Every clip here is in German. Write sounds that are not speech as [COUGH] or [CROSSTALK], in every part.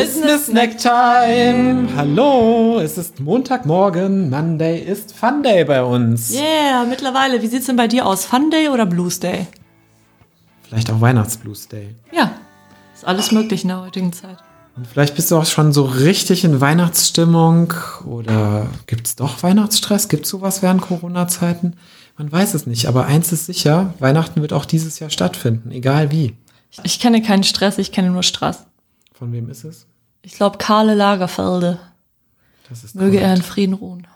Business Snack Time. Hallo, es ist Montagmorgen. Monday ist Fun Day bei uns. Yeah, mittlerweile. Wie sieht's denn bei dir aus? Fun Day oder Blues Day? Vielleicht auch Weihnachtsblues Day. Ja, ist alles möglich in der heutigen Zeit. Und vielleicht bist du auch schon so richtig in Weihnachtsstimmung oder gibt es doch Weihnachtsstress? Gibt es sowas während Corona-Zeiten? Man weiß es nicht, aber eins ist sicher, Weihnachten wird auch dieses Jahr stattfinden, egal wie. Ich kenne keinen Stress, ich kenne nur Stress. Von wem ist es? Ich glaube Karle Lagerfelde. Das ist Möge korrekt. er in Frieden ruhen.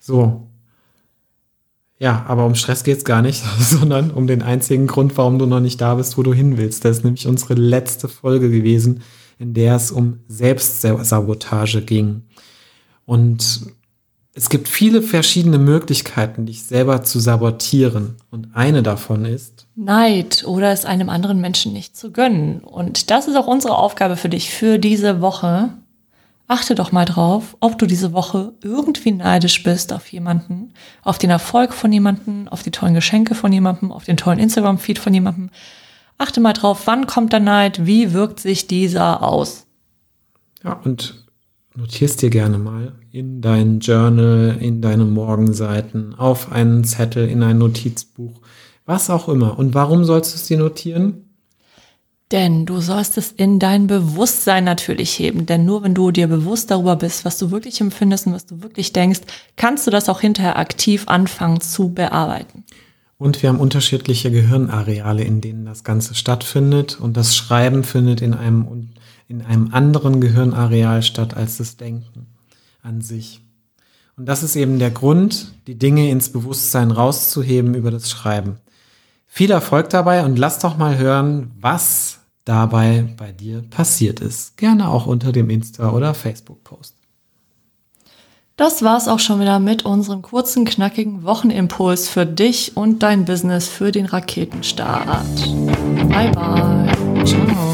So. Ja, aber um Stress geht's gar nicht, [LAUGHS] sondern um den einzigen Grund, warum du noch nicht da bist, wo du hin willst. Das ist nämlich unsere letzte Folge gewesen, in der es um Selbstsabotage ging. Und es gibt viele verschiedene Möglichkeiten, dich selber zu sabotieren. Und eine davon ist, Neid oder es einem anderen Menschen nicht zu gönnen. Und das ist auch unsere Aufgabe für dich für diese Woche. Achte doch mal drauf, ob du diese Woche irgendwie neidisch bist auf jemanden, auf den Erfolg von jemanden, auf die tollen Geschenke von jemandem, auf den tollen Instagram-Feed von jemandem. Achte mal drauf, wann kommt der Neid, wie wirkt sich dieser aus. ja, und notierst dir gerne mal in dein Journal, in deine Morgenseiten, auf einen Zettel, in ein Notizbuch, was auch immer. Und warum sollst du es dir notieren? Denn du sollst es in dein Bewusstsein natürlich heben. Denn nur wenn du dir bewusst darüber bist, was du wirklich empfindest und was du wirklich denkst, kannst du das auch hinterher aktiv anfangen zu bearbeiten. Und wir haben unterschiedliche Gehirnareale, in denen das Ganze stattfindet. Und das Schreiben findet in einem, in einem anderen Gehirnareal statt als das Denken an sich. Und das ist eben der Grund, die Dinge ins Bewusstsein rauszuheben über das Schreiben. Viel Erfolg dabei und lass doch mal hören, was dabei bei dir passiert ist. Gerne auch unter dem Insta- oder Facebook-Post. Das war's auch schon wieder mit unserem kurzen, knackigen Wochenimpuls für dich und dein Business für den Raketenstart. Bye bye. Ciao.